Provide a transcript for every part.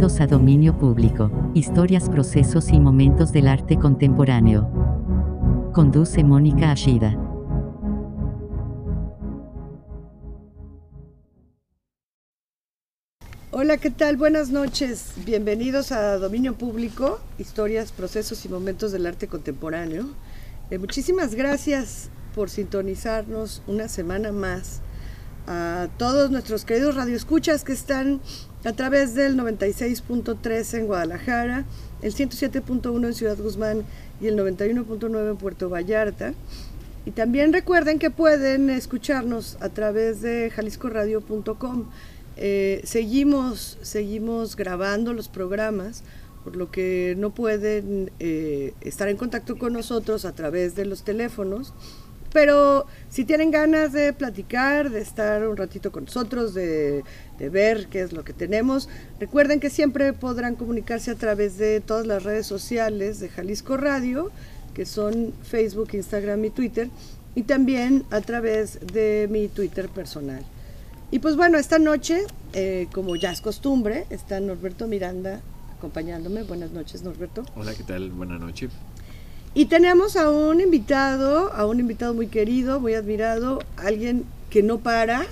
Bienvenidos a Dominio Público, historias, procesos y momentos del arte contemporáneo. Conduce Mónica Ashida. Hola, ¿qué tal? Buenas noches. Bienvenidos a Dominio Público, historias, procesos y momentos del arte contemporáneo. Eh, muchísimas gracias por sintonizarnos una semana más. A todos nuestros queridos radioescuchas que están a través del 96.3 en Guadalajara, el 107.1 en Ciudad Guzmán y el 91.9 en Puerto Vallarta. Y también recuerden que pueden escucharnos a través de jaliscoradio.com. Eh, seguimos, seguimos grabando los programas, por lo que no pueden eh, estar en contacto con nosotros a través de los teléfonos pero si tienen ganas de platicar, de estar un ratito con nosotros, de, ver qué es lo que tenemos, recuerden que siempre podrán comunicarse a través de todas las redes sociales de Jalisco Radio, que son Facebook, Instagram y Twitter, y también a través de mi Twitter personal. Y pues bueno, esta noche, eh, como ya es costumbre, está Norberto Miranda acompañándome. Buenas noches, Norberto. Hola, ¿qué tal? Buenas noches. Y tenemos a un invitado, a un invitado muy querido, muy admirado, alguien que no para,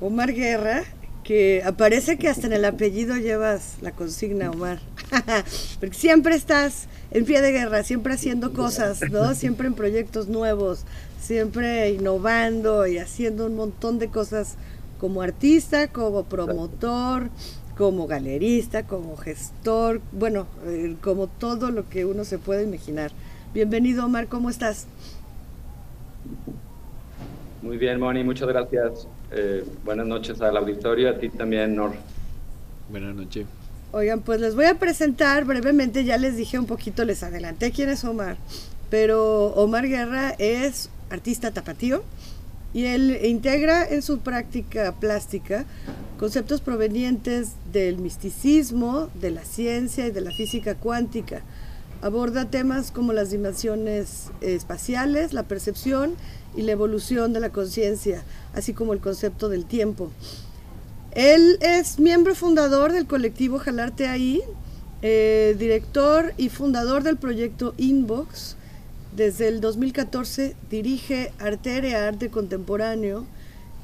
Omar Guerra, que aparece que hasta en el apellido llevas la consigna, Omar. Porque siempre estás en pie de guerra, siempre haciendo cosas, ¿no? Siempre en proyectos nuevos, siempre innovando y haciendo un montón de cosas como artista, como promotor, como galerista, como gestor, bueno, eh, como todo lo que uno se puede imaginar. Bienvenido, Omar, ¿cómo estás? Muy bien, Moni, muchas gracias. Eh, buenas noches al auditorio, a ti también, Nor. Buenas noches. Oigan, pues les voy a presentar brevemente, ya les dije un poquito, les adelanté quién es Omar, pero Omar Guerra es artista tapatío y él integra en su práctica plástica conceptos provenientes del misticismo, de la ciencia y de la física cuántica. Aborda temas como las dimensiones espaciales, la percepción y la evolución de la conciencia, así como el concepto del tiempo. Él es miembro fundador del colectivo Jalarte Ahí, eh, director y fundador del proyecto Inbox. Desde el 2014 dirige Arteria Arte Contemporáneo,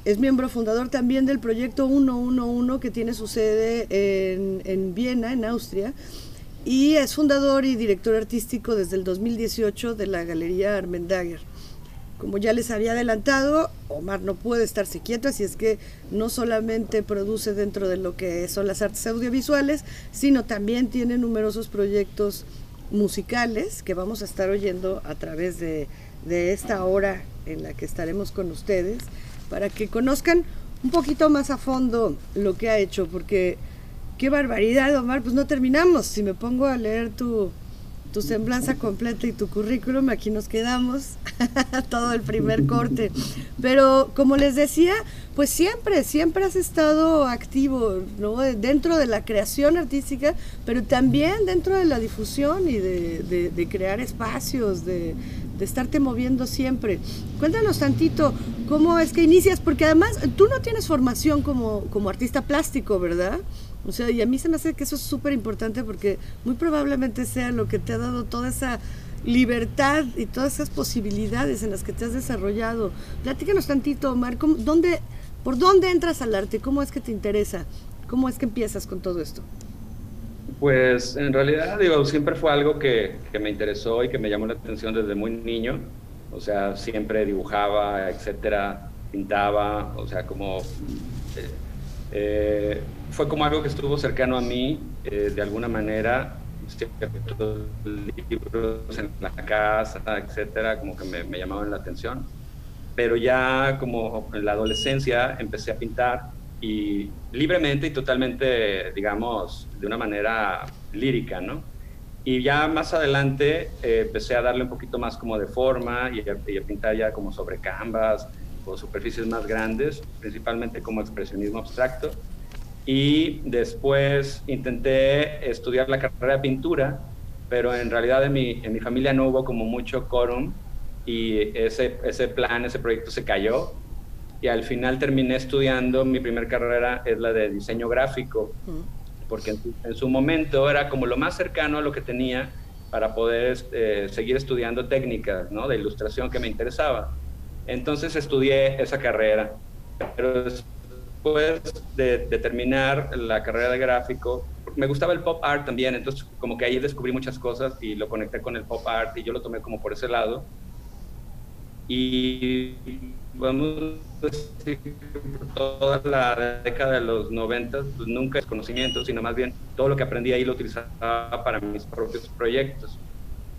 es miembro fundador también del proyecto 111 que tiene su sede en, Viena, en Austria, y es fundador y director artístico desde el 2018 de la Galería Armendager. Como ya les había adelantado, Omar no puede estarse quieto, así es que no solamente produce dentro de lo que son las artes audiovisuales, sino también tiene numerosos proyectos musicales que vamos a estar oyendo a través de, de esta hora en la que estaremos con ustedes para que conozcan un poquito más a fondo lo que ha hecho, porque qué barbaridad, Omar, pues no terminamos. Si me pongo a leer tu, tu semblanza completa y tu currículum, aquí nos quedamos, todo el primer corte. Pero como les decía, pues siempre, siempre has estado activo, ¿no? Dentro de la creación artística, pero también dentro de la difusión y de, crear espacios, de, de estarte moviendo siempre. Cuéntanos tantito cómo es que inicias, porque además tú no tienes formación como, como artista plástico, ¿verdad? O sea, y a mí se me hace que eso es súper importante porque muy probablemente sea lo que te ha dado toda esa libertad y todas esas posibilidades en las que te has desarrollado. Platícanos tantito, Omar, dónde, ¿por dónde entras al arte? ¿Cómo es que te interesa? ¿Cómo es que empiezas con todo esto? Pues en realidad, digo, siempre fue algo que, que, me interesó y que me llamó la atención desde muy niño. O sea, siempre dibujaba, etcétera, pintaba, o sea, como. Eh, eh, fue como algo que estuvo cercano a mí, eh, de alguna manera. libros en la casa, etcétera, como que me, me llamaban la atención. Pero ya como en la adolescencia empecé a pintar y libremente y totalmente, digamos, de una manera lírica, ¿no? Y ya más adelante eh, empecé a darle un poquito más como de forma y a, pintar ya como sobre canvas o superficies más grandes, principalmente como expresionismo abstracto. Y después intenté estudiar la carrera de pintura, pero en realidad en mi, en mi familia no hubo como mucho quórum y ese, ese plan, ese proyecto se cayó y al final terminé estudiando, mi primera carrera es la de diseño gráfico, porque en su, momento era como lo más cercano a lo que tenía para poder este, seguir estudiando técnicas ¿no? de ilustración que me interesaba. Entonces estudié esa carrera, pero después de, de terminar la carrera de gráfico, me gustaba el pop art también, entonces como que ahí descubrí muchas cosas y lo conecté con el pop art y yo lo tomé como por ese lado. Y vamos decir, toda la década de los 90 pues nunca es conocimiento, sino más bien todo lo que aprendí ahí lo utilizaba para mis propios proyectos,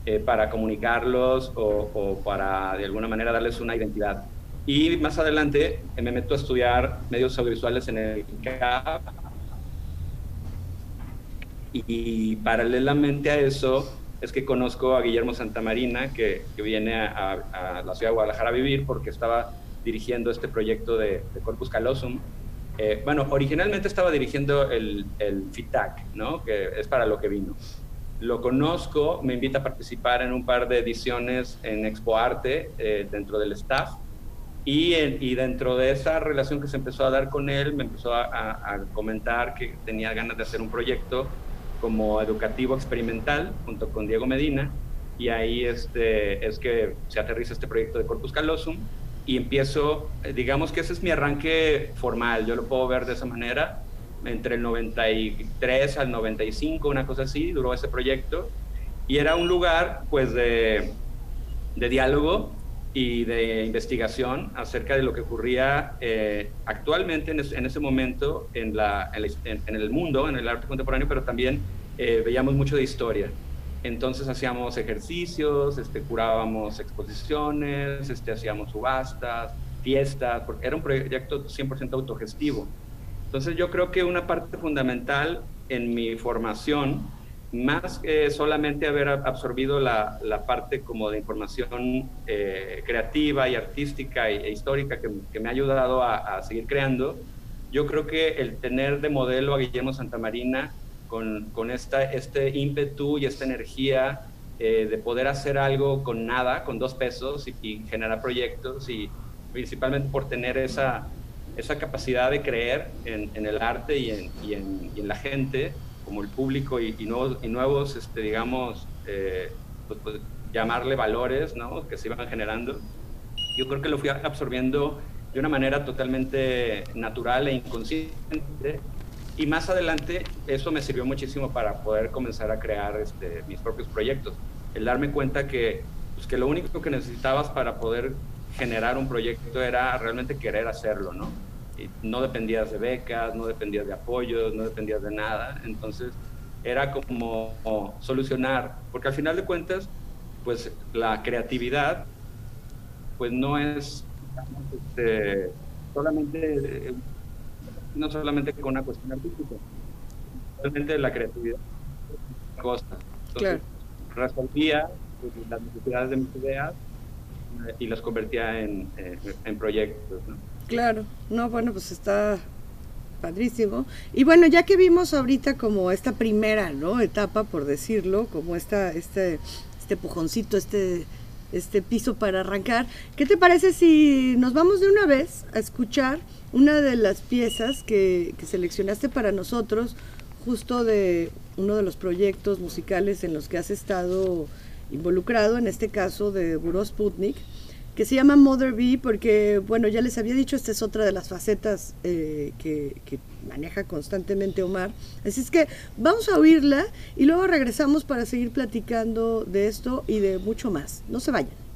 eh, para comunicarlos o, o, para de alguna manera darles una identidad. Y más adelante eh, me meto a estudiar medios audiovisuales en el CAP y paralelamente a eso es que conozco a Guillermo Santamarina, que, que viene a, a, la ciudad de Guadalajara a vivir porque estaba dirigiendo este proyecto de, de Corpus Callosum. Eh, bueno, originalmente estaba dirigiendo el, el FITAC, ¿no? que es para lo que vino. Lo conozco, me invita a participar en un par de ediciones en Expo Arte eh, dentro del staff. Y, y, dentro de esa relación que se empezó a dar con él, me empezó a, a comentar que tenía ganas de hacer un proyecto como educativo experimental junto con Diego Medina. Y ahí este, es que se aterriza este proyecto de Corpus Callosum. Y empiezo, eh, digamos que ese es mi arranque formal, yo lo puedo ver de esa manera, entre el 93 al 95, una cosa así, duró ese proyecto. Y era un lugar pues de, de diálogo y de investigación acerca de lo que ocurría eh, actualmente en, en, ese momento en, la, en, en, el mundo, en el arte contemporáneo, pero también eh, veíamos mucho de historia. Entonces hacíamos ejercicios, este, curábamos exposiciones, este, hacíamos subastas, fiestas, porque era un proyecto 100% autogestivo. Entonces yo creo que una parte fundamental en mi formación más que solamente haber absorbido la, la parte como de información eh, creativa y artística e, histórica que, me ha ayudado a, seguir creando, yo creo que el tener de modelo a Guillermo Santamarina con, con esta, este ímpetu y esta energía eh, de poder hacer algo con nada, con dos pesos y, y generar proyectos y principalmente por tener esa, esa capacidad de creer en, el arte y en, y en la gente, como el público y, y nuevos, y nuevos este, digamos, eh, pues, pues, llamarle valores ¿no? que se iban generando. Yo creo que lo fui absorbiendo de una manera totalmente natural e inconsciente. Y más adelante eso me sirvió muchísimo para poder comenzar a crear este, mis propios proyectos. El darme cuenta que, pues, que lo único que necesitabas para poder generar un proyecto era realmente querer hacerlo, ¿no? No dependías de becas, no dependías de apoyos, no dependías de nada. Entonces era como solucionar, porque al final de cuentas, pues la creatividad, pues no es este, solamente, no solamente con una cuestión artística, realmente la creatividad es cosa. Entonces, claro. resolvía pues, las necesidades de mis ideas eh, y las convertía en, eh, en proyectos. ¿no? Claro, no, bueno, pues está padrísimo. Y bueno, ya que vimos ahorita como esta primera, ¿no? Etapa, por decirlo, como esta, este, este pujoncito, este, este piso para arrancar, ¿qué te parece si nos vamos de una vez a escuchar una de las piezas que, que seleccionaste para nosotros, justo de uno de los proyectos musicales en los que has estado involucrado, en este caso de Buró Sputnik? Que se llama Mother Bee porque, bueno, ya les había dicho, esta es otra de las facetas eh, que, que, maneja constantemente Omar. Así es que vamos a oírla y luego regresamos para seguir platicando de esto y de mucho más. No se vayan.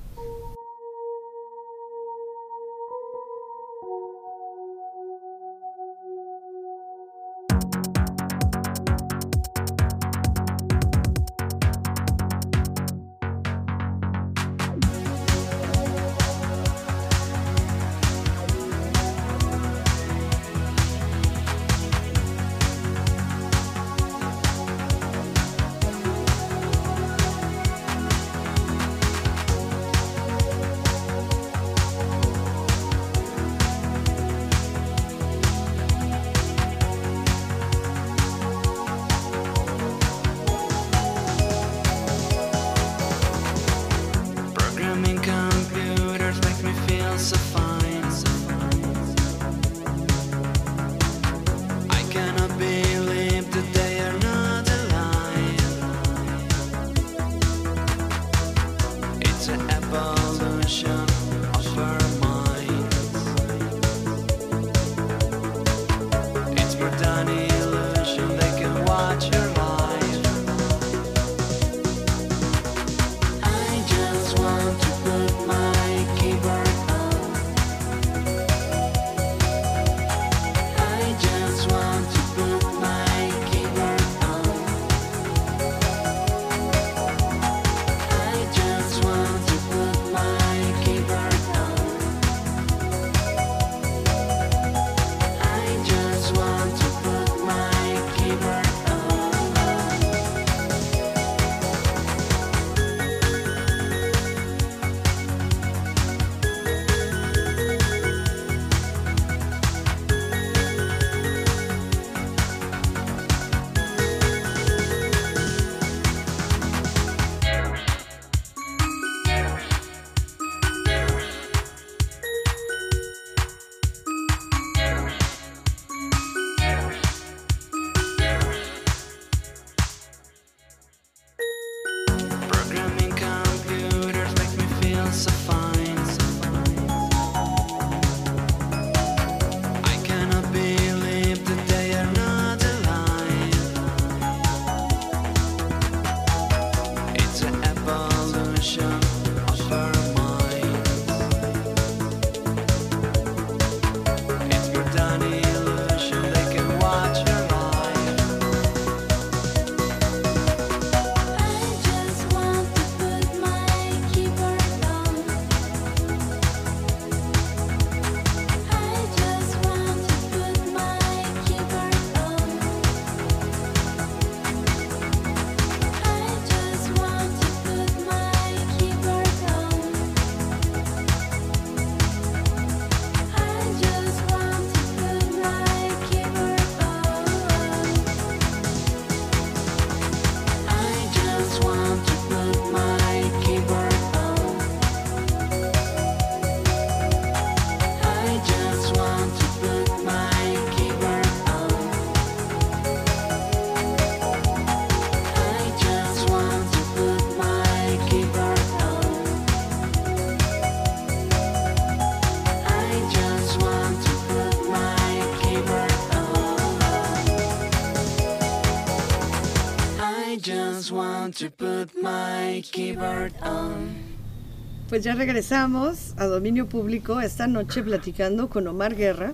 Pues ya regresamos a Dominio Público esta noche platicando con Omar Guerra,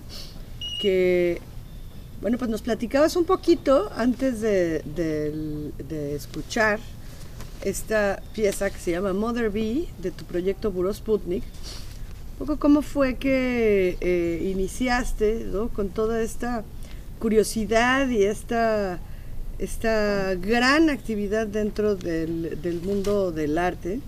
que, bueno, pues nos platicabas un poquito antes de, escuchar esta pieza que se llama Mother Bee de tu proyecto Buró Sputnik. Un poco cómo fue que eh, iniciaste con toda esta curiosidad y esta, esta gran actividad dentro del, del mundo del arte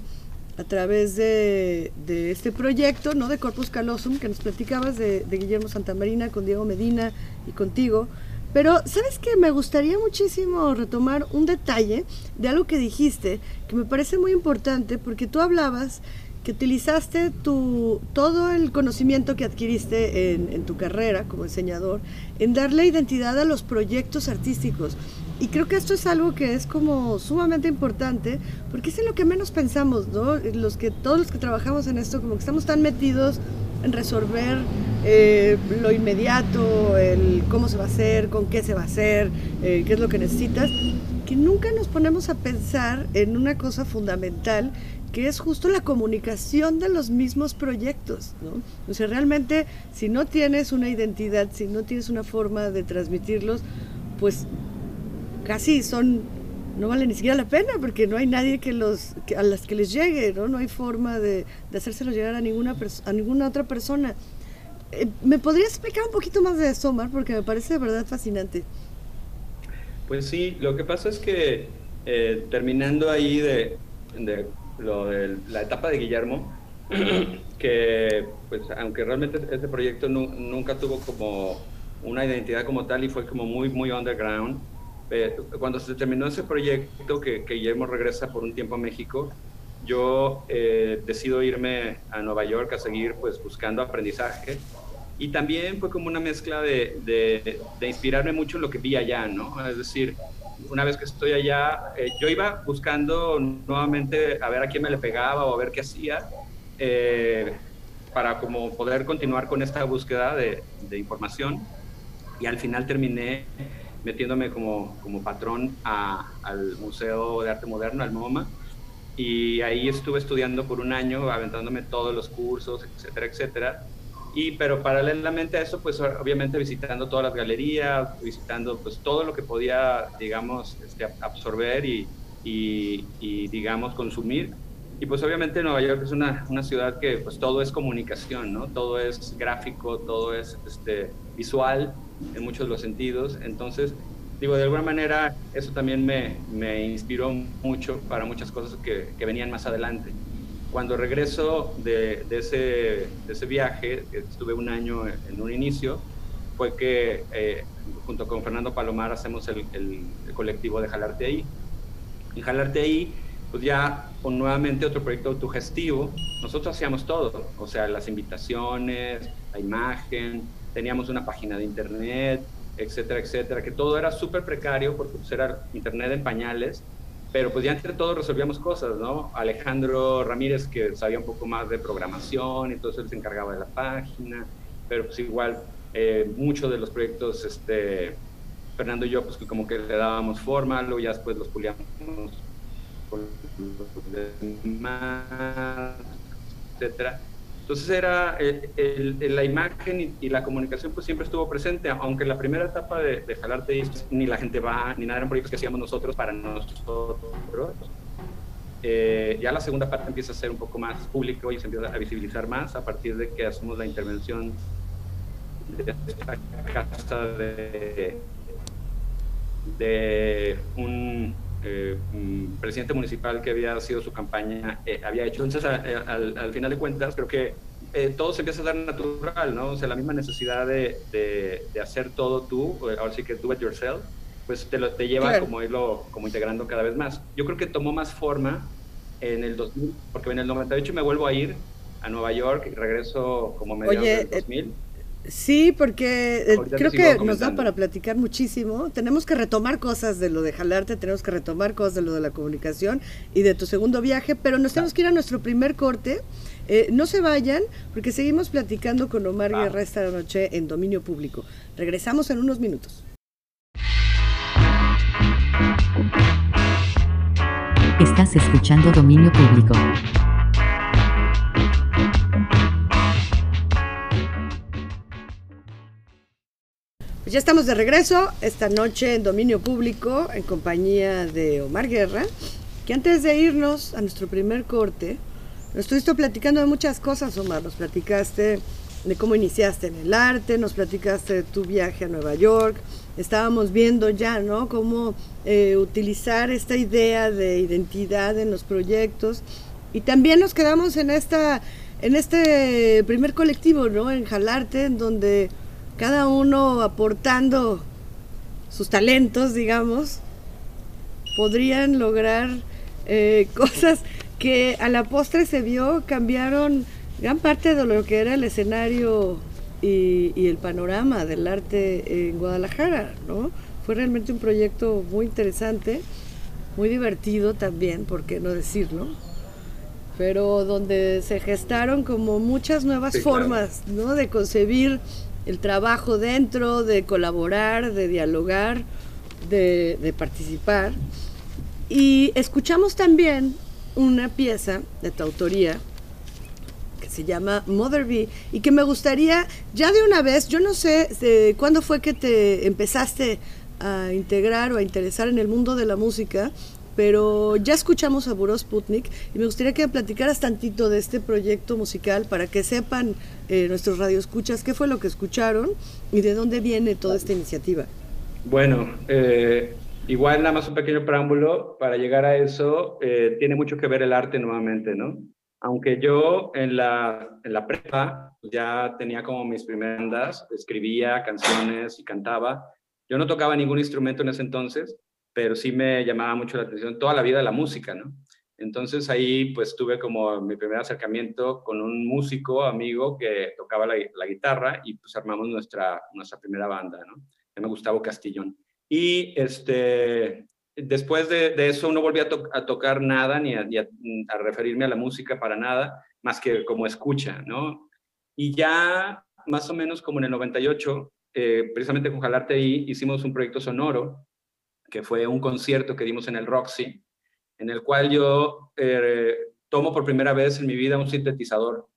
a través de, este proyecto, ¿no? De Corpus Callosum, que nos platicabas de, Guillermo Santamarina con Diego Medina y contigo. Pero, ¿sabes qué? Me gustaría muchísimo retomar un detalle de algo que dijiste, que me parece muy importante, porque tú hablabas que utilizaste tu, todo el conocimiento que adquiriste en tu carrera como enseñador en darle identidad a los proyectos artísticos. Y creo que esto es algo que es como sumamente importante, porque es en lo que menos pensamos, ¿no? Los que, todos los que trabajamos en esto, como que estamos tan metidos en resolver eh, lo inmediato, el cómo se va a hacer, con qué se va a hacer, eh, qué es lo que necesitas, que nunca nos ponemos a pensar en una cosa fundamental que es justo la comunicación de los mismos proyectos, ¿no? O sea, realmente si no tienes una identidad, si no tienes una forma de transmitirlos, pues casi son, no vale ni siquiera la pena porque no hay nadie que los, a las que les llegue, ¿no? No hay forma de, de hacérselo llegar a ninguna, a ninguna otra persona. Eh, ¿Me podrías explicar un poquito más de eso? Porque me parece de verdad fascinante. Pues sí, lo que pasa es que eh, terminando ahí de, de, lo de la etapa de Guillermo, que pues aunque realmente ese proyecto nunca tuvo como una identidad como tal y fue como muy, muy underground, eh, cuando se terminó ese proyecto, que, Guillermo regresa por un tiempo a México, yo eh, decido irme a Nueva York a seguir pues buscando aprendizaje y también fue como una mezcla de, de, inspirarme mucho en lo que vi allá, ¿no? Es decir, una vez que estoy allá, eh, yo iba buscando nuevamente a ver a quién me le pegaba o a ver qué hacía para como poder continuar con esta búsqueda de, de información y al final terminé metiéndome como, como patrón al Museo de Arte Moderno, al MoMA, y ahí estuve estudiando por un año, aventándome todos los cursos, etcétera, etcétera. Y, pero paralelamente a eso, pues obviamente visitando todas las galerías, visitando pues todo lo que podía, digamos, este, absorber y, y, y, digamos, consumir. Y pues obviamente Nueva York es una, una, ciudad que pues todo es comunicación, ¿no? Todo es gráfico, todo es este, visual en muchos de los sentidos. Entonces, digo, de alguna manera eso también me, me inspiró mucho para muchas cosas que, que, venían más adelante. Cuando regreso de, de, ese, de ese viaje, estuve un año en un inicio, fue que eh, junto con Fernando Palomar hacemos el, el, colectivo de Jalarte Ahí. En Jalarte Ahí, pues ya con nuevamente otro proyecto autogestivo, nosotros hacíamos todo, o sea, las invitaciones, la imagen, teníamos una página de internet, etcétera, etcétera, que todo era súper precario porque pues, era internet en pañales, pero pues ya entre todos resolvíamos cosas, ¿no? Alejandro Ramírez, que sabía un poco más de programación, entonces él se encargaba de la página, pero pues igual eh, muchos de los proyectos, este, Fernando y yo, pues como que le dábamos forma, luego ya después los puliamos con los demás, etcétera. Entonces era eh, la imagen y, la comunicación pues siempre estuvo presente, aunque en la primera etapa de, de Jalarte ni la gente va, ni nada eran proyectos que hacíamos nosotros para nosotros. Eh, ya la segunda parte empieza a ser un poco más público y se empieza a visibilizar más a partir de que hacemos la intervención de esta casa de un eh, presidente municipal que había sido su campaña eh, había hecho. Entonces, al, final de cuentas, creo que eh, todo se empieza a dar natural, ¿no? O sea, la misma necesidad de, de, hacer todo tú, ahora sí que do it yourself, pues te, lo, te lleva como irlo como integrando cada vez más. Yo creo que tomó más forma en el 2000, porque en el 98 me vuelvo a ir a Nueva York y regreso como mediados del 2000. Sí, porque eh, creo que nos da para platicar muchísimo. Tenemos que retomar cosas de lo de jalarte, tenemos que retomar cosas de lo de la comunicación y de tu segundo viaje, pero nos tenemos que ir a nuestro primer corte. Eh, no se vayan, porque seguimos platicando con Omar Guerra esta noche en Dominio Público. Regresamos en unos minutos. Estás escuchando Dominio Público. Ya estamos de regreso esta noche en Dominio Público en compañía de Omar Guerra, que antes de irnos a nuestro primer corte, nos estuviste platicando de muchas cosas, Omar. Nos platicaste de cómo iniciaste en el arte, nos platicaste de tu viaje a Nueva York, estábamos viendo ya, ¿no? Cómo eh, utilizar esta idea de identidad en los proyectos y también nos quedamos en esta, en este primer colectivo, ¿no? En Jalarte, en donde cada uno aportando sus talentos, digamos, podrían lograr eh, cosas que a la postre se vio cambiaron gran parte de lo que era el escenario y, el panorama del arte en Guadalajara, ¿no? Fue realmente un proyecto muy interesante, muy divertido también, por qué no decirlo, pero donde se gestaron como muchas nuevas formas, ¿no? De concebir el trabajo dentro, de colaborar, de dialogar, de, participar. Y escuchamos también una pieza de tu autoría se llama Mother Bee y que me gustaría ya de una vez, yo no sé de cuándo fue que te empezaste a integrar o a interesar en el mundo de la música, pero ya escuchamos a Buró Sputnik y me gustaría que platicaras tantito de este proyecto musical para que sepan eh, nuestros radioescuchas qué fue lo que escucharon y de dónde viene toda esta iniciativa. Bueno, eh, igual nada más un pequeño preámbulo para llegar a eso, eh, tiene mucho que ver el arte nuevamente, ¿no? aunque yo en la, en la prepa ya tenía como mis primeras bandas, escribía canciones y cantaba, yo no tocaba ningún instrumento en ese entonces, pero sí me llamaba mucho la atención toda la vida la música, ¿no? Entonces ahí pues tuve como mi primer acercamiento con un músico amigo que tocaba la, guitarra y pues armamos nuestra, nuestra primera banda, ¿no? Se llama Gustavo Castillón. Y este, después de, eso no volví a, tocar nada ni, a, referirme a la música para nada, más que como escucha, ¿no? Y ya más o menos como en el 98, eh, precisamente con Jalarte ahí, hicimos un proyecto sonoro, que fue un concierto que dimos en el Roxy, en el cual yo eh, tomo por primera vez en mi vida un sintetizador.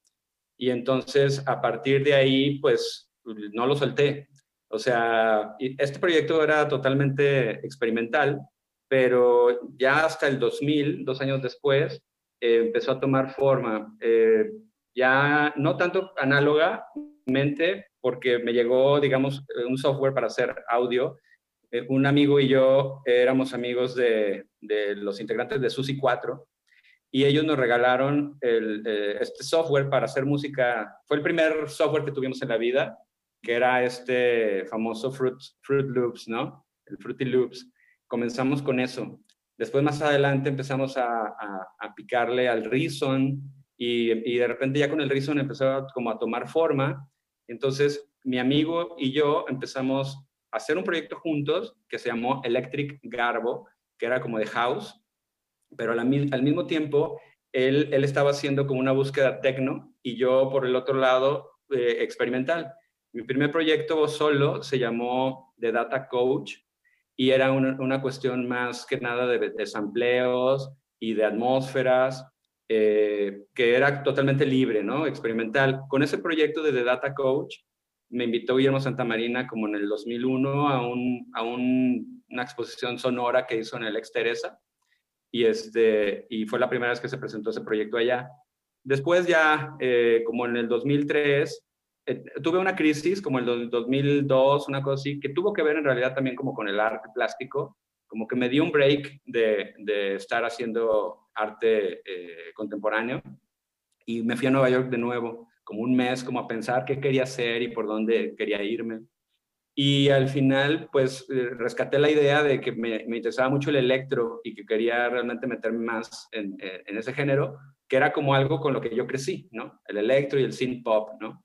Y entonces, a partir de ahí, pues, no lo solté. O sea, este proyecto era totalmente experimental, pero ya hasta el 2000, dos años después, eh, empezó a tomar forma. Eh, ya no tanto análogamente, porque me llegó, digamos, un software para hacer audio. Eh, un amigo y yo éramos amigos de, los integrantes de Susi 4 y ellos nos regalaron el, este software para hacer música. Fue el primer software que tuvimos en la vida, que era este famoso Fruit, Loops, ¿no? El Fruity Loops comenzamos con eso. Después más adelante empezamos a, picarle al Reason y, de repente ya con el Reason empezó como a tomar forma. Entonces mi amigo y yo empezamos a hacer un proyecto juntos que se llamó Electric Garbo, que era como de house, pero al, mismo tiempo él, él, estaba haciendo como una búsqueda tecno y yo por el otro lado eh, experimental. Mi primer proyecto solo se llamó The Data Coach y era una, cuestión más que nada de, de sampleos y de atmósferas, eh, que era totalmente libre, ¿no? Experimental. Con ese proyecto de The Data Coach, me invitó Guillermo Santamarina como en el 2001 a, un, a una exposición sonora que hizo en el Ex Teresa, y, este, y fue la primera vez que se presentó ese proyecto allá. Después ya, eh, como en el 2003, eh, tuve una crisis como el 2002, una cosa así, que tuvo que ver en realidad también como con el arte plástico, como que me dio un break de, de estar haciendo arte eh, contemporáneo y me fui a Nueva York de nuevo, como un mes, como a pensar qué quería hacer y por dónde quería irme. Y al final, pues, eh, rescaté la idea de que me, interesaba mucho el electro y que quería realmente meterme más en, en, ese género, que era como algo con lo que yo crecí, ¿no? El electro y el synth pop, ¿no?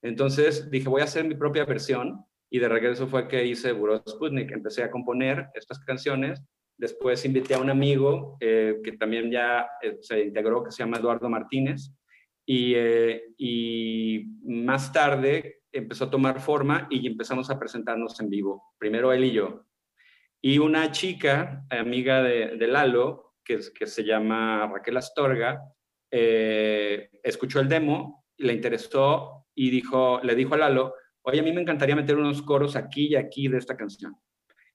Entonces dije, voy a hacer mi propia versión y de regreso fue que hice Buró Sputnik. Empecé a componer estas canciones. Después invité a un amigo eh, que también ya eh, se integró, que se llama Eduardo Martínez. Y, eh, y, más tarde empezó a tomar forma y empezamos a presentarnos en vivo. Primero él y yo. Y una chica, amiga de, de Lalo, que, se llama Raquel Astorga, eh, escuchó el demo, le interesó y dijo, le dijo a Lalo, oye, a mí me encantaría meter unos coros aquí y aquí de esta canción.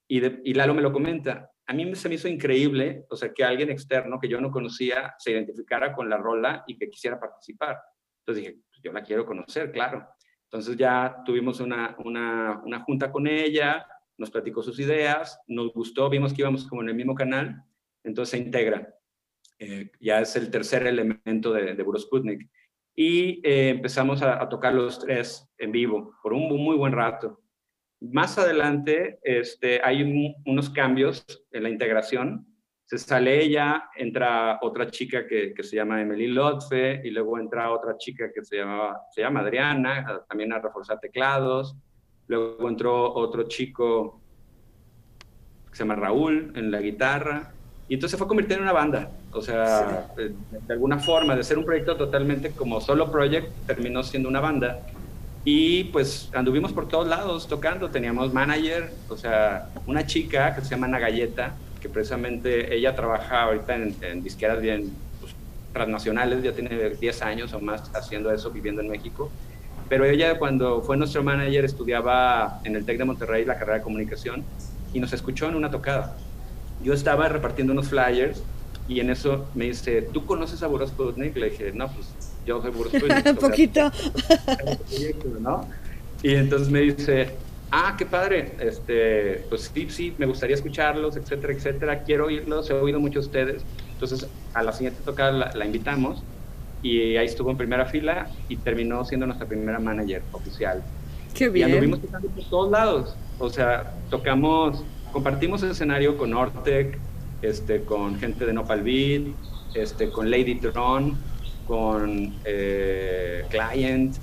Y, y Lalo me lo comenta. A mí se me hizo increíble, o sea, que alguien externo que yo no conocía se identificara con la rola y que quisiera participar. Entonces dije, pues yo la quiero conocer, claro. Entonces ya tuvimos una, una, una junta con ella, nos platicó sus ideas, nos gustó, vimos que íbamos como en el mismo canal, entonces se integra. Eh, ya es el tercer elemento de, de Sputnik. Y eh, empezamos a, tocar los tres en vivo por un muy buen rato. Más adelante este, hay unos cambios en la integración. Se sale ella, entra otra chica que, que, se llama Emily Lotfe y luego entra otra chica que se, llama, se llama Adriana, también a reforzar teclados. Luego entró otro chico que se llama Raúl en la guitarra. Y entonces se fue convirtiendo en una banda. O sea, de, alguna forma, de ser un proyecto totalmente como solo project, terminó siendo una banda. Y pues anduvimos por todos lados tocando. Teníamos manager, o sea, una chica que se llama Ana Galleta, que precisamente ella trabaja ahorita en, en disqueras bien pues, transnacionales, ya tiene 10 años o más haciendo eso, viviendo en México. Pero ella cuando fue nuestro manager estudiaba en el TEC de Monterrey la carrera de comunicación y nos escuchó en una tocada. Yo estaba repartiendo unos flyers y en eso me dice, ¿tú conoces a Boros Sputnik? Le dije, no, pues yo soy. Un poquito. ¿no? Y entonces me dice, ah, qué padre, este, pues sí, sí, me gustaría escucharlos, etcétera, etcétera, quiero oírlos, he oído mucho de ustedes. Entonces, a la siguiente tocada la, la invitamos y ahí estuvo en primera fila y terminó siendo nuestra primera manager oficial. Qué bien. Y anduvimos tocando por todos lados. O sea, tocamos, compartimos el escenario con Ortec, este, con gente de Nopal Beat, este, con Lady Tron, con eh, Client,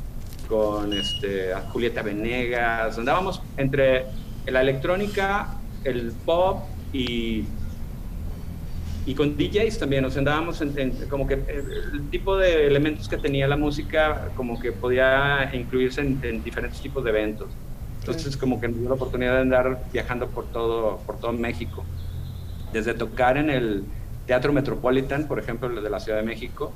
con este, Julieta Venegas. Andábamos entre la electrónica, el pop y y con DJs también, o sea, andábamos en, como que el tipo de elementos que tenía la música como que podía incluirse en, diferentes tipos de eventos. Entonces como que me dio la oportunidad de andar viajando por todo, por todo México. Desde tocar en el Teatro Metropolitan, por ejemplo, de la Ciudad de México,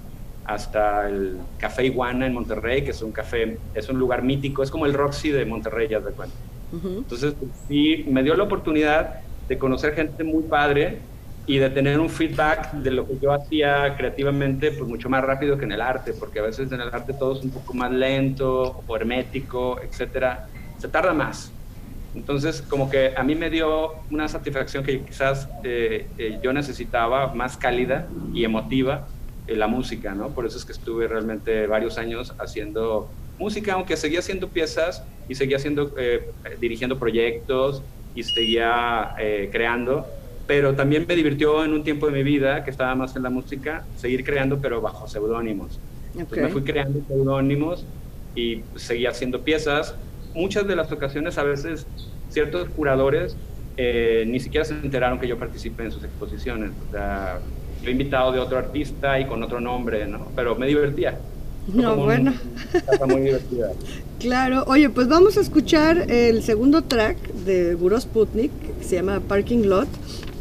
hasta el Café Iguana en Monterrey, que es un café, es un lugar mítico, es como el Roxy de Monterrey, ya te cuento. Entonces, sí, me dio la oportunidad de conocer gente muy padre y de tener un feedback de lo que yo hacía creativamente, pues mucho más rápido que en el arte, porque a veces en el arte todo es un poco más lento o hermético, etcétera, se tarda más. Entonces, como que a mí me dio una satisfacción que quizás eh, eh, yo necesitaba, más cálida y emotiva, la música, ¿no? Por eso es que estuve realmente varios años haciendo música, aunque seguía haciendo piezas y seguía haciendo, eh, dirigiendo proyectos y seguía creando, pero también me divirtió en un tiempo de mi vida que estaba más en la música, seguir creando, pero bajo seudónimos. Me fui creando seudónimos y seguía haciendo piezas. Muchas de las ocasiones, a veces, ciertos curadores eh, ni siquiera se enteraron que yo participé en sus exposiciones. O sea, yo he invitado de otro artista y con otro nombre, ¿no? Pero me divertía. No, bueno. muy divertida. claro. Oye, pues vamos a escuchar el segundo track de Buros Putnik, que se llama Parking Lot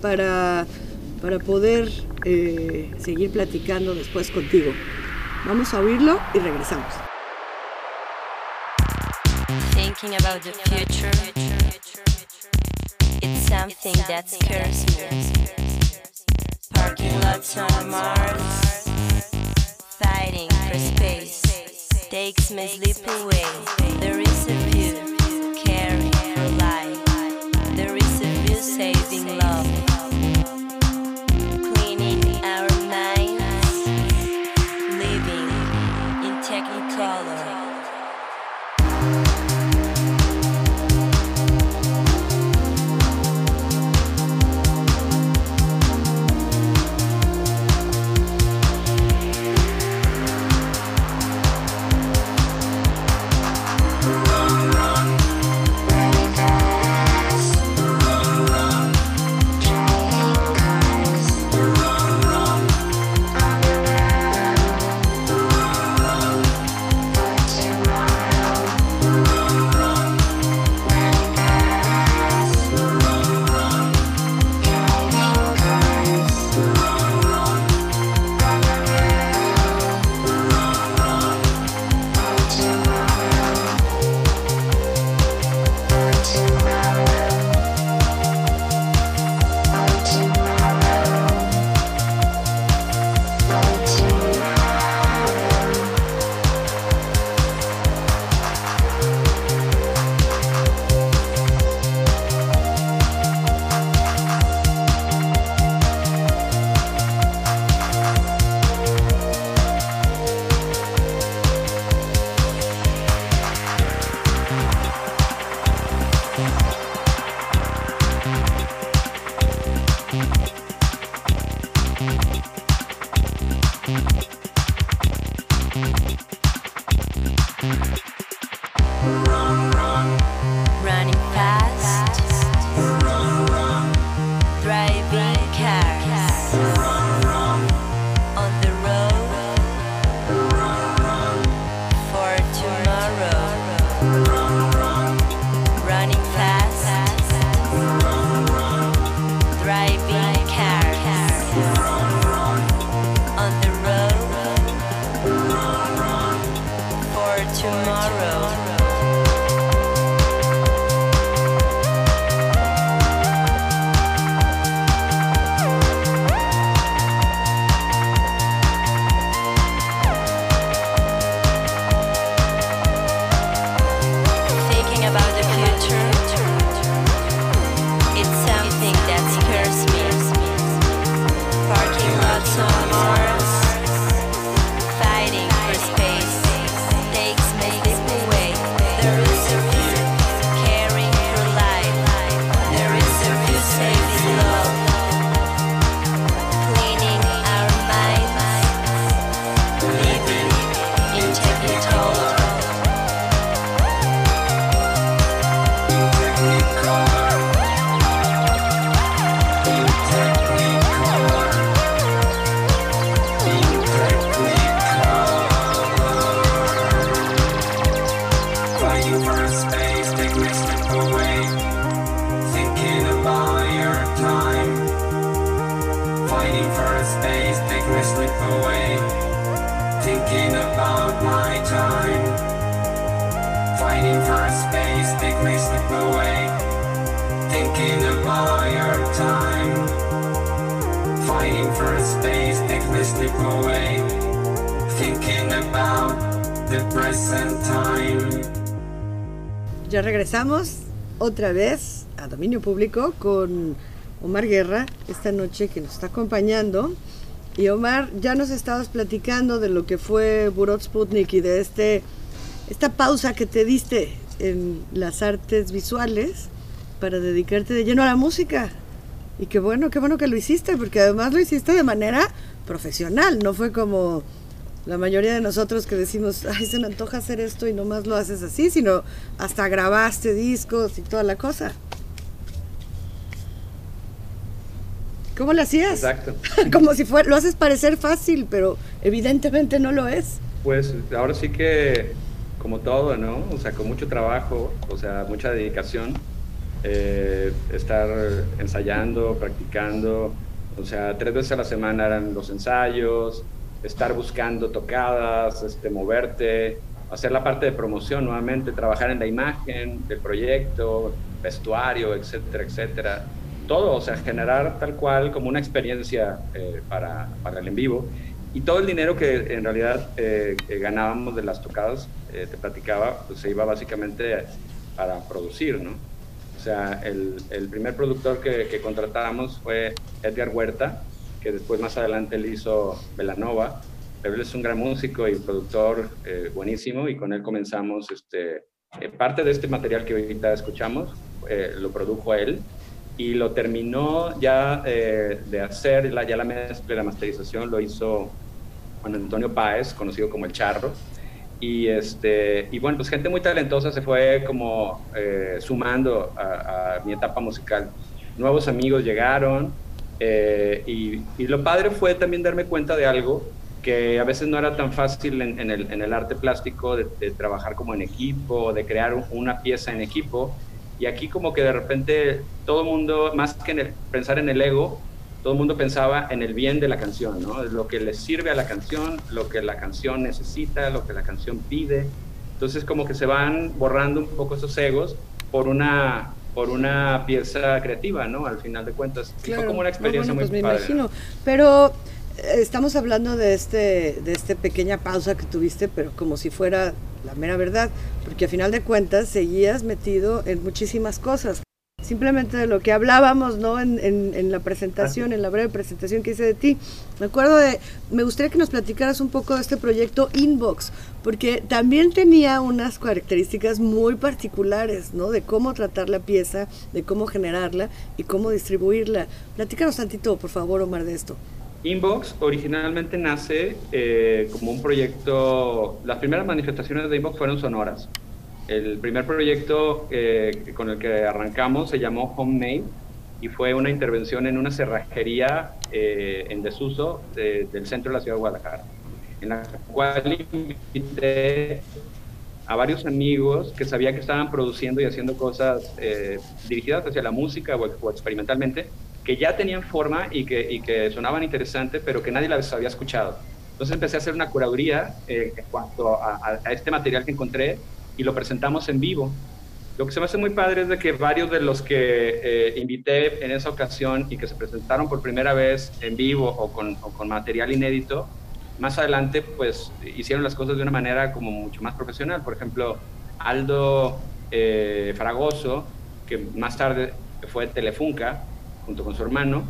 para, para poder eh, seguir platicando después contigo. Vamos a oírlo y regresamos. Thinking about the future, it's something that scares me. Parking lots on Mars, fighting for space, takes my sleep away. There is a view, Regresamos otra vez a dominio público con Omar Guerra esta noche que nos está acompañando. Y Omar, ya nos estabas platicando de lo que fue Burot Sputnik y de este esta pausa que te diste en las artes visuales para dedicarte de lleno a la música. Y qué bueno, qué bueno que lo hiciste, porque además lo hiciste de manera profesional, no fue como la mayoría de nosotros que decimos, ay, se me antoja hacer esto y nomás lo haces así, sino hasta grabaste discos y toda la cosa. ¿Cómo lo hacías? Exacto. Como si fuera, lo haces parecer fácil, pero evidentemente no lo es. Pues ahora sí que, como todo, ¿no? O sea, con mucho trabajo, o sea, mucha dedicación, eh, estar ensayando, practicando, o sea, tres veces a la semana eran los ensayos, estar buscando tocadas, este, moverte, hacer la parte de promoción nuevamente, trabajar en la imagen del proyecto, vestuario, etcétera, etcétera. Todo, o sea, generar tal cual como una experiencia eh, para, para el en vivo. Y todo el dinero que en realidad eh, que ganábamos de las tocadas, eh, te platicaba, pues se iba básicamente para producir, ¿no? O sea, el, el primer productor que, que contratamos fue Edgar Huerta, que después más adelante él hizo Velanova, pero él es un gran músico y productor eh, buenísimo y con él comenzamos, este, eh, parte de este material que ahorita escuchamos, eh, lo produjo él y lo terminó ya eh, de hacer, la, ya la mezcla la masterización lo hizo Juan Antonio Páez, conocido como El Charro. Y, este, y bueno, pues gente muy talentosa se fue como eh, sumando a, a, mi etapa musical. Nuevos amigos llegaron eh, y, lo padre fue también darme cuenta de algo que a veces no era tan fácil en, el, arte plástico de, trabajar como en equipo, de crear una pieza en equipo. Y aquí como que de repente todo el mundo, más que pensar en el ego, todo el mundo pensaba en el bien de la canción, ¿no? Lo que le sirve a la canción, lo que la canción necesita, lo que la canción pide. Entonces como que se van borrando un poco esos egos por una por una pieza creativa, ¿no? Al final de cuentas. Claro. Fue como una experiencia no, bueno, pues muy me padre. imagino. Pero eh, estamos hablando de este de esta pequeña pausa que tuviste, pero como si fuera la mera verdad, porque a final de cuentas seguías metido en muchísimas cosas. Simplemente de lo que hablábamos, ¿no? En, en, en la presentación, en la breve presentación que hice de ti. Me acuerdo de, me gustaría que nos platicaras un poco de este proyecto Inbox, porque también tenía unas características muy particulares, ¿no? De cómo tratar la pieza, de cómo generarla y cómo distribuirla. Platícanos tantito, por favor, Omar, de esto. Inbox originalmente nace eh, como un proyecto, las primeras manifestaciones de Inbox fueron sonoras. El primer proyecto eh, con el que arrancamos se llamó Homemade y fue una intervención en una cerrajería eh, en desuso de, del centro de la ciudad de Guadalajara, en la cual invité a varios amigos que sabía que estaban produciendo y haciendo cosas eh, dirigidas hacia la música o, o experimentalmente, que ya tenían forma y que, y que sonaban interesantes, pero que nadie las había escuchado. Entonces empecé a hacer una curaduría eh, en cuanto a, a, este material que encontré y lo presentamos en vivo. Lo que se me hace muy padre es de que varios de los que eh, invité en esa ocasión y que se presentaron por primera vez en vivo o con, o con material inédito, más adelante pues hicieron las cosas de una manera como mucho más profesional. Por ejemplo, Aldo eh, Fragoso, que más tarde fue Telefunca, junto con su hermano,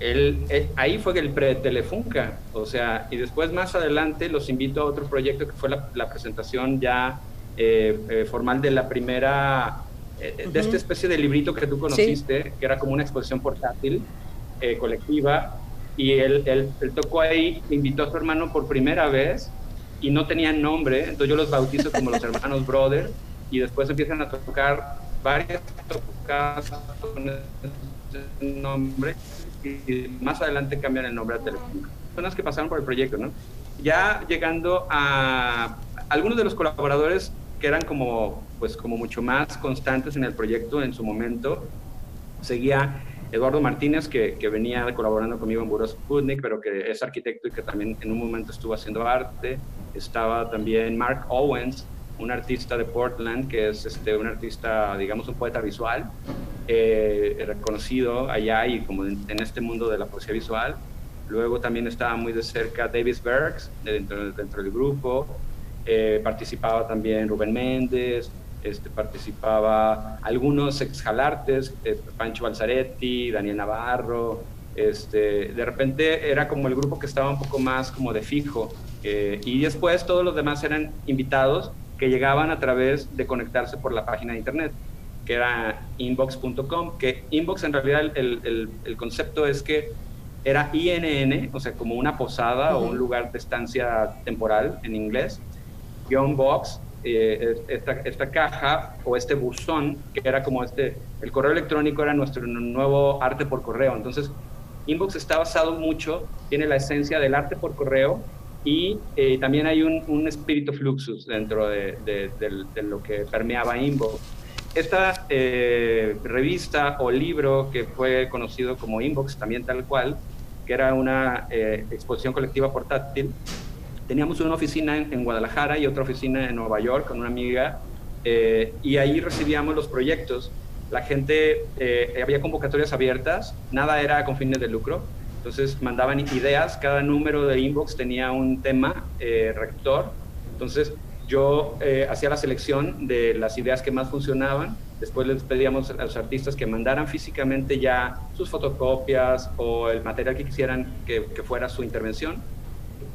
él, ahí fue el pre-Telefunca, o sea, y después más adelante los invito a otro proyecto que fue la, la presentación ya eh, eh, formal de la primera, eh, de esta especie de librito que tú conociste, sí. que era como una exposición portátil colectiva, y él, él, él, tocó ahí, invitó a su hermano por primera vez y no tenían nombre, entonces yo los bautizo como los hermanos Brother, y después empiezan a tocar varias tocadas con ese nombre, y más adelante cambian el nombre a Telefónica. Personas que pasaron por el proyecto, ¿no? Ya llegando a algunos de los colaboradores que eran como, pues, como mucho más constantes en el proyecto en su momento. Seguía Eduardo Martínez, que, que venía colaborando conmigo en Buros Sputnik, pero que es arquitecto y que también en un momento estuvo haciendo arte. Estaba también Mark Owens, un artista de Portland, que es este, un artista, digamos, un poeta visual, eh, reconocido allá y como en, en, este mundo de la poesía visual. Luego también estaba muy de cerca Davis Bergs, dentro, dentro del grupo. Eh, participaba también Rubén Méndez, este, participaba algunos exjalartes, eh, Pancho Balzaretti, Daniel Navarro, este, de repente era como el grupo que estaba un poco más como de fijo, eh, y después todos los demás eran invitados que llegaban a través de conectarse por la página de internet, que era inbox.com, que inbox en realidad el, el, el, concepto es que era INN, o sea, como una posada uh -huh. o un lugar de estancia temporal en inglés, guion box, eh, esta, esta, caja o este buzón, que era como este, el correo electrónico era nuestro nuevo arte por correo. Entonces, Inbox está basado mucho, tiene la esencia del arte por correo y eh, también hay un, un, espíritu fluxus dentro de, de, de, de, lo que permeaba Inbox. Esta eh, revista o libro que fue conocido como Inbox, también tal cual, que era una eh, exposición colectiva portátil, teníamos una oficina en, Guadalajara y otra oficina en Nueva York con una amiga eh, y ahí recibíamos los proyectos. La gente, eh, había convocatorias abiertas, nada era con fines de lucro, entonces mandaban ideas, cada número de inbox tenía un tema eh, rector, entonces yo hacía la selección de las ideas que más funcionaban, después les pedíamos a los artistas que mandaran físicamente ya sus fotocopias o el material que quisieran que fuera su intervención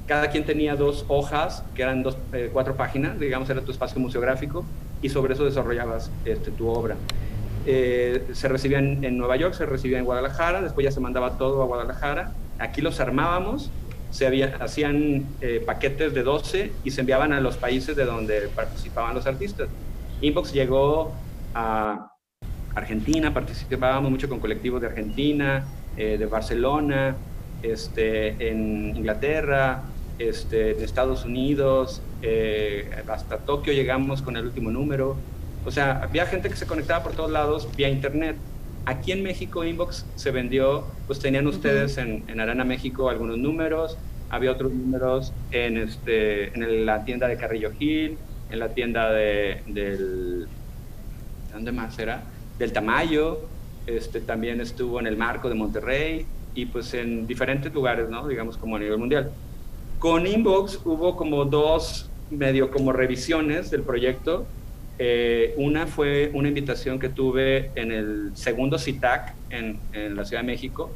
cada quien tenía dos hojas, que eran dos, eh, cuatro páginas, digamos, era tu espacio museográfico, y sobre eso desarrollabas este, tu obra. Eh, se recibía en, Nueva York, se recibía en Guadalajara, después ya se mandaba todo a Guadalajara. Aquí los armábamos, se hacían eh, paquetes de 12 y se enviaban a los países de donde participaban los artistas. Inbox llegó a Argentina, participábamos mucho con colectivos de Argentina, de Barcelona, este, en Inglaterra, este, en Estados Unidos, eh, hasta Tokio llegamos con el último número. O sea, había gente que se conectaba por todos lados vía internet. Aquí en México Inbox se vendió, pues tenían ustedes uh -huh. en, en, Arana México algunos números, había otros números en, este, en la tienda de Carrillo Gil, en la tienda de, del... ¿Dónde más era? Del Tamayo, este, también estuvo en el Marco de Monterrey y pues en diferentes lugares, ¿no? Digamos como a nivel mundial. Con Inbox hubo como dos medio como revisiones del proyecto. Eh, una fue una invitación que tuve en el segundo CITAC en, en la Ciudad de México.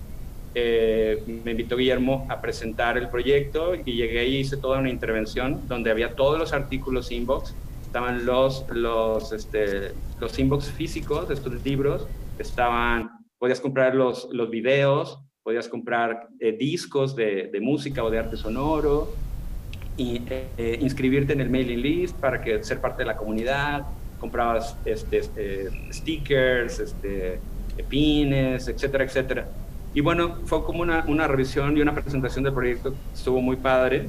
Eh, me invitó Guillermo a presentar el proyecto y llegué y hice toda una intervención donde había todos los artículos inbox, estaban los, los, este, los inbox físicos de estos libros, estaban, podías comprar los, los videos, podías comprar eh, discos de, de, música o de arte sonoro, y eh, inscribirte en el mailing list para que ser parte de la comunidad, comprabas este, este, stickers, este, pines, etcétera, etcétera. Y bueno, fue como una, una, revisión y una presentación del proyecto, estuvo muy padre.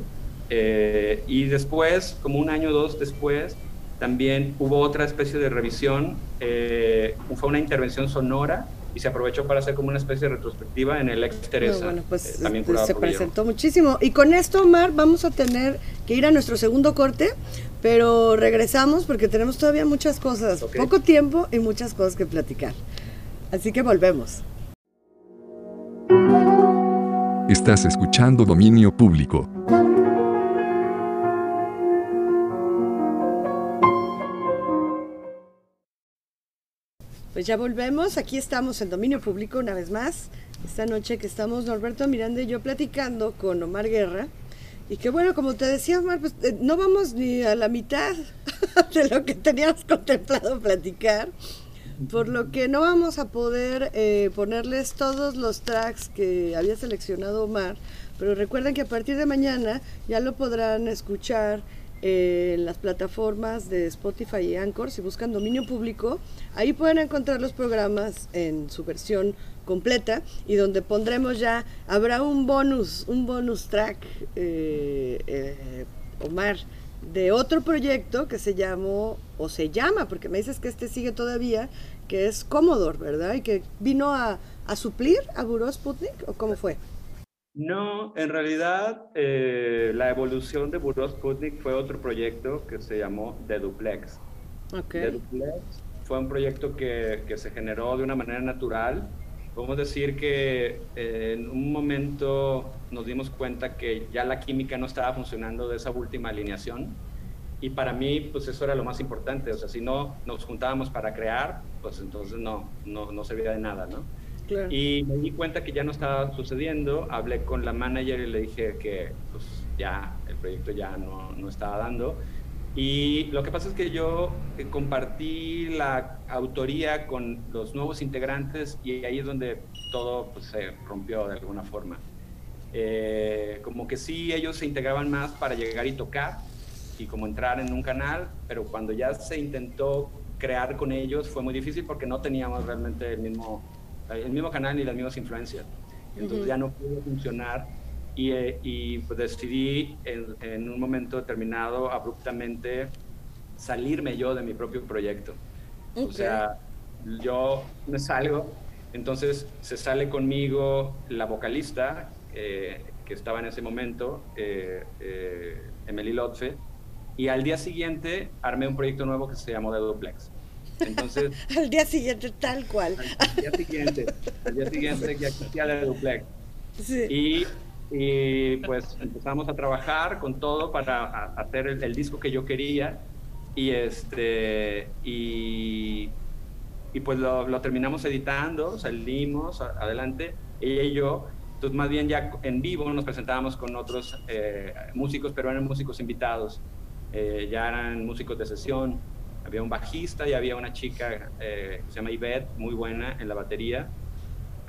Eh, y después, como un año o dos después, también hubo otra especie de revisión, eh, fue una intervención sonora y se aprovechó para hacer como una especie de retrospectiva en el ex Teresa. No, bueno, pues eh, también este, curado se por Guillermo. presentó muchísimo. Y con esto, Omar, vamos a tener que ir a nuestro segundo corte, pero regresamos porque tenemos todavía muchas cosas, poco tiempo y muchas cosas que platicar. Así que volvemos. Estás escuchando Dominio Público. Pues ya volvemos, aquí estamos en dominio público una vez más. Esta noche que estamos Norberto Miranda y yo platicando con Omar Guerra. Y que bueno, como te decía Omar, pues eh, no vamos ni a la mitad de lo que teníamos contemplado platicar. Por lo que no vamos a poder eh, ponerles todos los tracks que había seleccionado Omar. Pero recuerden que a partir de mañana ya lo podrán escuchar eh, en las plataformas de Spotify y Anchor. Si buscan dominio público, ahí pueden encontrar los programas en su versión completa y donde pondremos ya, habrá un bonus, un bonus track, eh, eh, Omar, de otro proyecto que se llamó, o se llama, porque me dices que este sigue todavía, que es Commodore, ¿verdad? Y que vino a, a suplir a Buró Sputnik, ¿o cómo fue? No, en realidad eh, la evolución de Buró Sputnik fue otro proyecto que se llamó The Duplex. Ok. The Duplex fue un proyecto que, que se generó de una manera natural. Podemos decir que eh, en un momento nos dimos cuenta que ya la química no estaba funcionando de esa última alineación y para mí pues eso era lo más importante, o sea, si no nos juntábamos para crear, pues entonces no, no, no servía de nada, ¿no? Claro. Y me di cuenta que ya no estaba sucediendo, hablé con la manager y le dije que pues ya el proyecto ya no, no estaba dando. Y lo que pasa es que yo eh, compartí la autoría con los nuevos integrantes y ahí es donde todo pues, se rompió de alguna forma. Eh, como que sí, ellos se integraban más para llegar y tocar y como entrar en un canal, pero cuando ya se intentó crear con ellos fue muy difícil porque no teníamos realmente el mismo, el mismo canal ni las mismas influencias. Entonces Ujú. ya no pudo funcionar y, eh, y, pues decidí en, en un momento determinado abruptamente salirme yo de mi propio proyecto. O Ok. sea, yo me salgo, entonces se sale conmigo la vocalista eh, que estaba en ese momento, eh, eh, Emily Lotfe, y al día siguiente armé un proyecto nuevo que se llamó The Duplex. Entonces, Al día siguiente, tal cual. al día siguiente, al día siguiente ya existía The Duplex. Sí. Y, y, pues empezamos a trabajar con todo para hacer el, el disco que yo quería y este y, y pues lo, lo terminamos editando, salimos a- adelante, ella y yo. Entonces más bien ya en vivo nos presentábamos con otros eh, músicos, pero eran músicos invitados, Eh, ya eran músicos de sesión. Había un bajista y había una chica eh, que se llama Ivette, muy buena en la batería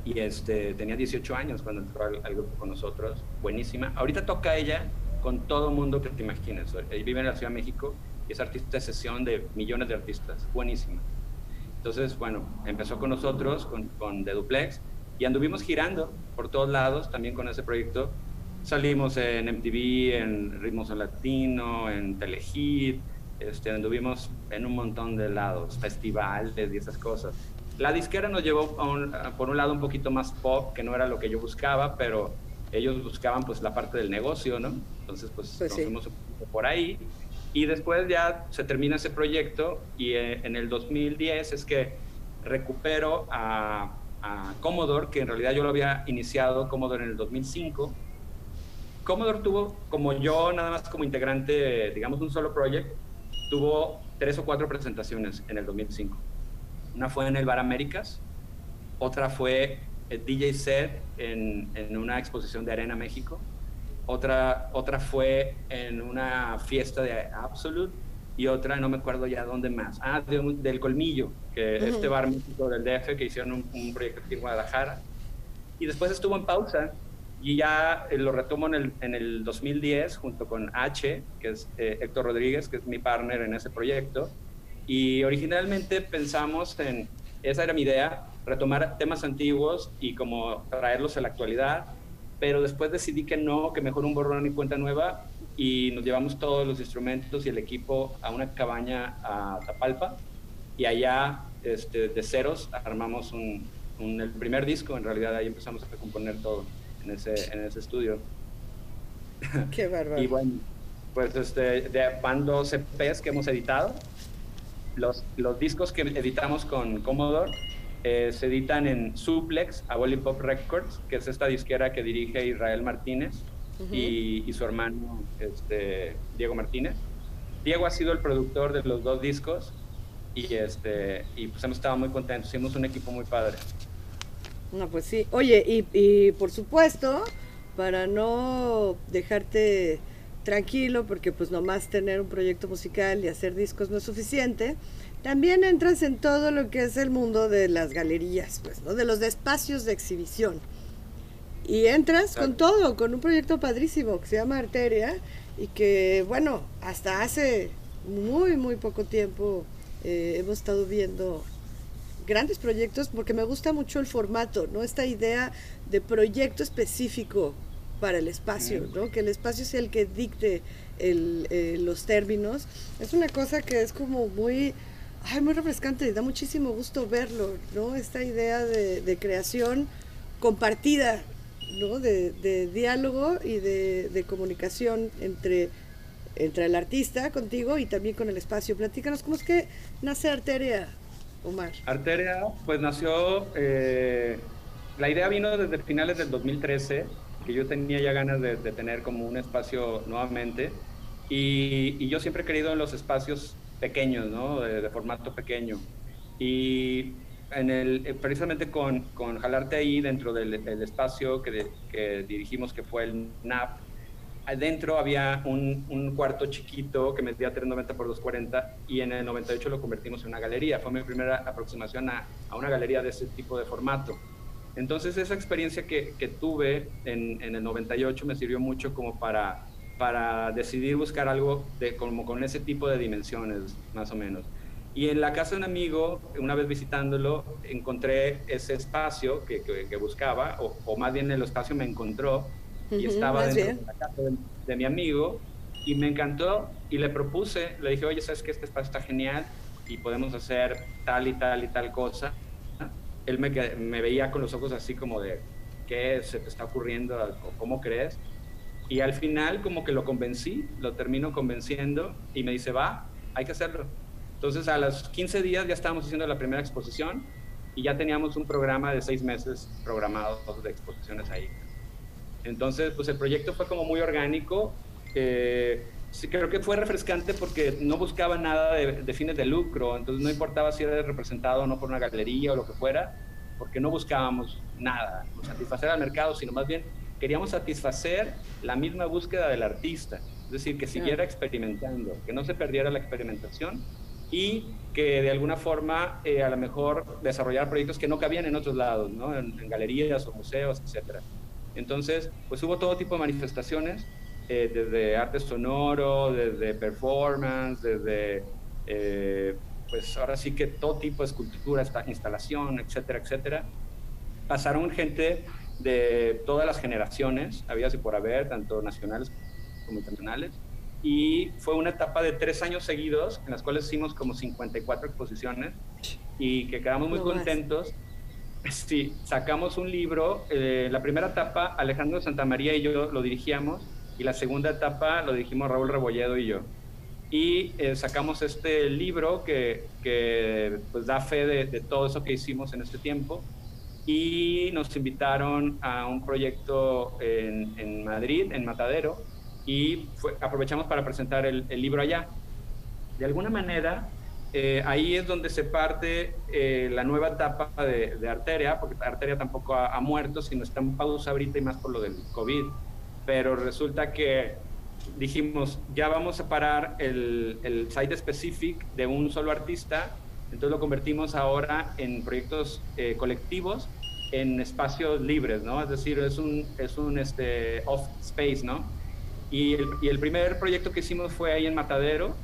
y este, tenía 18 años cuando entró al, al grupo con nosotros, buenísima. Ahorita toca ella con todo mundo que te imagines. Vive en la Ciudad de México y es artista de sesión de millones de artistas, buenísima. Entonces, bueno, empezó con nosotros, con, con The Duplex, y anduvimos girando por todos lados también con ese proyecto. Salimos en MTV, en Ritmos Latino, en Telehit, este, anduvimos en un montón de lados, festivales y esas cosas. La disquera nos llevó a un- a- por un lado un poquito más pop, que no era lo que yo buscaba, pero ellos buscaban pues la parte del negocio, ¿no? Entonces pues, Pues nos sí. fuimos un por ahí y después ya se termina ese proyecto y eh, en el 2010 es que recupero a, a Commodore, que en realidad yo lo había iniciado Commodore en el 2005. Commodore tuvo, como yo nada más como integrante, digamos un solo project, tuvo tres o cuatro presentaciones en el 2005. Una fue en el Bar Américas, otra fue el DJ Set en, en una exposición de Arena México, otra, otra fue en una fiesta de Absolute y otra no me acuerdo ya dónde más. Ah, de un- del Colmillo, que este bar mítico del DF que hicieron un, un proyecto aquí en Guadalajara. Y después estuvo en pausa y ya eh, lo retomo en el, en el 2010 junto con H, que es eh, Héctor Rodríguez, que es mi partner en ese proyecto. Y originalmente pensamos en, esa era mi idea, retomar temas antiguos y como traerlos a la actualidad, pero después decidí que no, que mejor un borrón y cuenta nueva y nos llevamos todos los instrumentos y el equipo a una cabaña a Tapalpa y allá este, de ceros armamos un, un- el primer disco, en realidad ahí empezamos a componer todo en ese, en ese estudio. Qué bárbaro. Y bueno, pues este, de, van dos EPs que hemos editado. Los, los discos que editamos con Commodore eh, se editan en Suplex, a Pop Records, que es esta disquera que dirige Israel Martínez y, y su hermano este, Diego Martínez. Diego ha sido el productor de los dos discos y, este, y pues hemos estado muy contentos. Hicimos un equipo muy padre. No, pues sí. Oye, y, y por supuesto, para no dejarte tranquilo, porque pues nomás tener un proyecto musical y hacer discos no es suficiente, también entras en todo lo que es el mundo de las galerías, pues, ¿no? De los espacios de exhibición. Y entras con todo, con un proyecto padrísimo que se llama Arteria y que, bueno, hasta hace muy, muy poco tiempo eh, hemos estado viendo grandes proyectos porque me gusta mucho el formato, ¿no? Esta idea de proyecto específico para el espacio, ¿no? Que el espacio sea el que dicte el, eh, los términos. Es una cosa que es como muy, ay, muy refrescante y da muchísimo gusto verlo, ¿no? Esta idea de, de creación compartida, ¿no? De, de diálogo y de, de comunicación entre entre el artista contigo y también con el espacio. Platícanos, ¿cómo es que nace Arteria, Omar? Arteria, pues nació, eh, la idea vino desde finales del 2013, que yo tenía ya ganas de, tener como un espacio nuevamente, y, yo siempre he querido en los espacios pequeños, ¿no? De, formato pequeño. Y en el, precisamente con, con Jalarte ahí, dentro del, espacio que dirigimos, que fue el NAP, adentro había un, un, cuarto chiquito que medía 390 por 240 y en el 98 lo convertimos en una galería. Fue mi primera aproximación a, a una galería de ese tipo de formato. Entonces esa experiencia que, que tuve en, en, el 98 me sirvió mucho como para, para decidir buscar algo de, como con ese tipo de dimensiones, más o menos. Y en la casa de un amigo, una vez visitándolo, encontré ese espacio que, que, que buscaba, o, o, más bien el espacio me encontró, y uh -huh, estaba dentro bien. de la casa de, de, mi amigo, y me encantó, y le propuse, le dije, oye, ¿sabes que Este espacio está genial, y podemos hacer tal y tal y tal cosa. Él me, me veía con los ojos así como de, ¿qué se te está ocurriendo? ¿Cómo crees? Y al final como que lo convencí, lo termino convenciendo, y me dice, va, hay que hacerlo. Entonces a los 15 días ya estábamos haciendo la primera exposición y ya teníamos un programa de seis meses programado de exposiciones ahí. Entonces, pues el proyecto fue como muy orgánico. Eh, sí, creo que fue refrescante porque no buscaba nada de, de, fines de lucro, entonces no importaba si era representado o no por una galería o lo que fuera, porque no buscábamos nada, satisfacer al mercado, sino más bien queríamos satisfacer la misma búsqueda del artista, es decir, que siguiera experimentando, que no se perdiera la experimentación y que de alguna forma eh, a lo mejor desarrollar proyectos que no cabían en otros lados, ¿no? en, en galerías o museos, etcétera. Entonces, pues hubo todo tipo de manifestaciones, eh, desde arte sonoro, desde performance, desde, eh, pues ahora sí que todo tipo de escultura, instalación, etcétera, etcétera. Pasaron gente de todas las generaciones, había así por haber, tanto nacionales como internacionales, y fue una etapa de tres años seguidos en las cuales hicimos como 54 exposiciones y que quedamos muy no contentos. Sí, sacamos un libro, eh, la primera etapa Alejandro Santamaría y yo lo dirigíamos y la segunda etapa lo dirigimos Raúl Rebolledo y yo. Y eh, sacamos este libro que, que pues, da fe de, todo eso que hicimos en este tiempo y nos invitaron a un proyecto en, en Madrid, en Matadero, y aprovechamos para presentar el, libro allá. De alguna manera, eh, ahí es donde se parte eh, la nueva etapa de, Arteria, porque Arteria tampoco ha, muerto, sino está en pausa ahorita y más por lo del COVID. Pero resulta que dijimos, ya vamos a parar el, el site specific de un solo artista, entonces lo convertimos ahora en proyectos eh, colectivos, en espacios libres, ¿no? Es decir, es un, es un este, off space, ¿no? Y el, y el, primer proyecto que hicimos fue ahí en Matadero.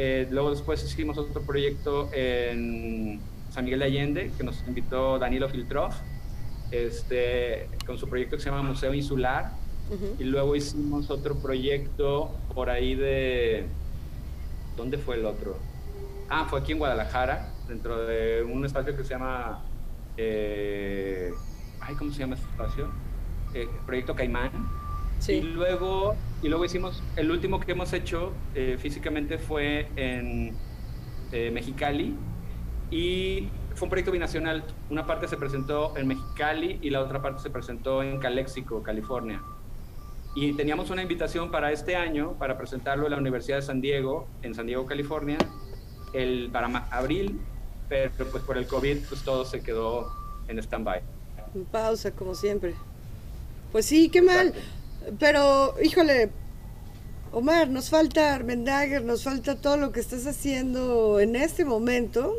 Eh, luego después hicimos otro proyecto en San Miguel de Allende, que nos invitó Danilo Filtroff, este, con su proyecto que se llama Museo Insular. Uh -huh. Y luego hicimos otro proyecto por ahí de... ¿Dónde fue el otro? Ah, fue aquí en Guadalajara, dentro de un espacio que se llama eh, ay, ¿cómo se llama este espacio? Eh, Proyecto Caimán. Y Sí. luego, y luego hicimos, el último que hemos hecho eh, físicamente fue en eh, Mexicali y fue un proyecto binacional. Una parte se presentó en Mexicali y la otra parte se presentó en Calexico, California. Y teníamos una invitación para este año para presentarlo en la Universidad de San Diego, en San Diego, California, el, para abril, pero pues por el COVID pues todo se quedó en stand-by. En pausa, como siempre. Pues sí, qué mal. Pero, híjole, Omar, nos falta Armendager, nos falta todo lo que estás haciendo en este momento,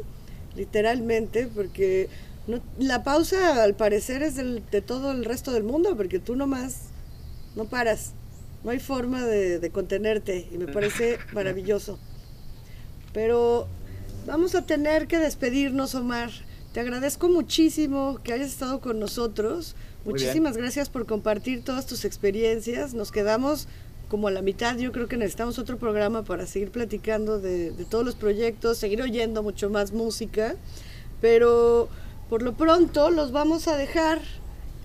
literalmente, porque no- la pausa al parecer es del- de todo el resto del mundo, porque tú nomás no paras. No hay forma de, de contenerte y me parece maravilloso. Pero vamos a tener que despedirnos, Omar. Te agradezco muchísimo que hayas estado con nosotros. Muchísimas gracias por compartir todas tus experiencias. Nos quedamos como a la mitad. Yo creo que necesitamos otro programa para seguir platicando de, de todos los proyectos, seguir oyendo mucho más música. Pero por lo pronto los vamos a dejar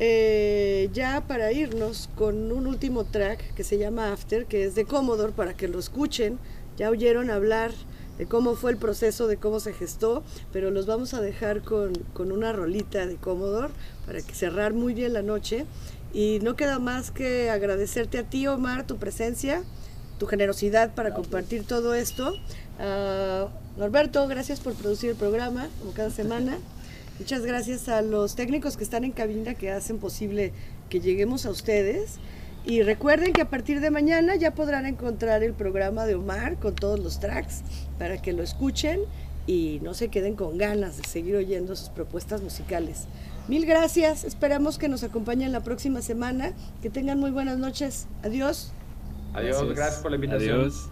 eh, ya para irnos con un último track que se llama After, que es de Commodore, para que lo escuchen. Ya oyeron hablar de cómo fue el proceso, de cómo se gestó, pero los vamos a dejar con, con una rolita de Commodore para que cerrar muy bien la noche. Y no queda más que agradecerte a ti, Omar, tu presencia, tu generosidad para compartir todo esto. Ah, Norberto, gracias por producir el programa, como cada semana. Muchas gracias a los técnicos que están en cabina que hacen posible que lleguemos a ustedes. Y recuerden que a partir de mañana ya podrán encontrar el programa de Omar con todos los tracks para que lo escuchen y no se queden con ganas de seguir oyendo sus propuestas musicales. Mil gracias, esperamos que nos acompañen la próxima semana. Que tengan muy buenas noches. Adiós. Adiós, Gracias. gracias por la invitación. Adiós.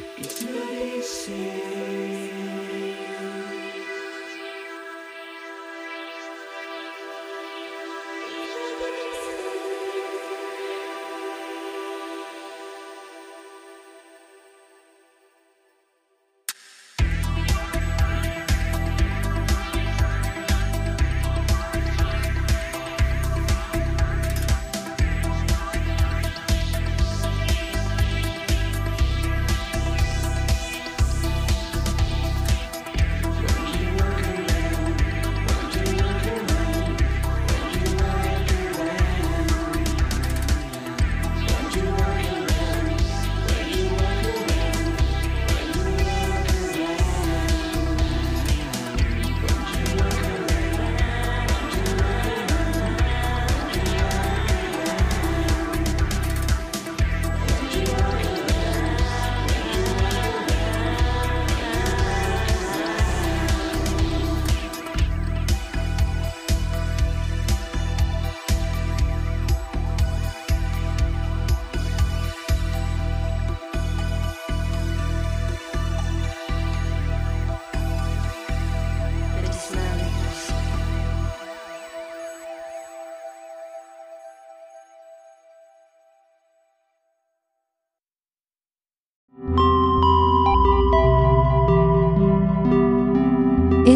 It's not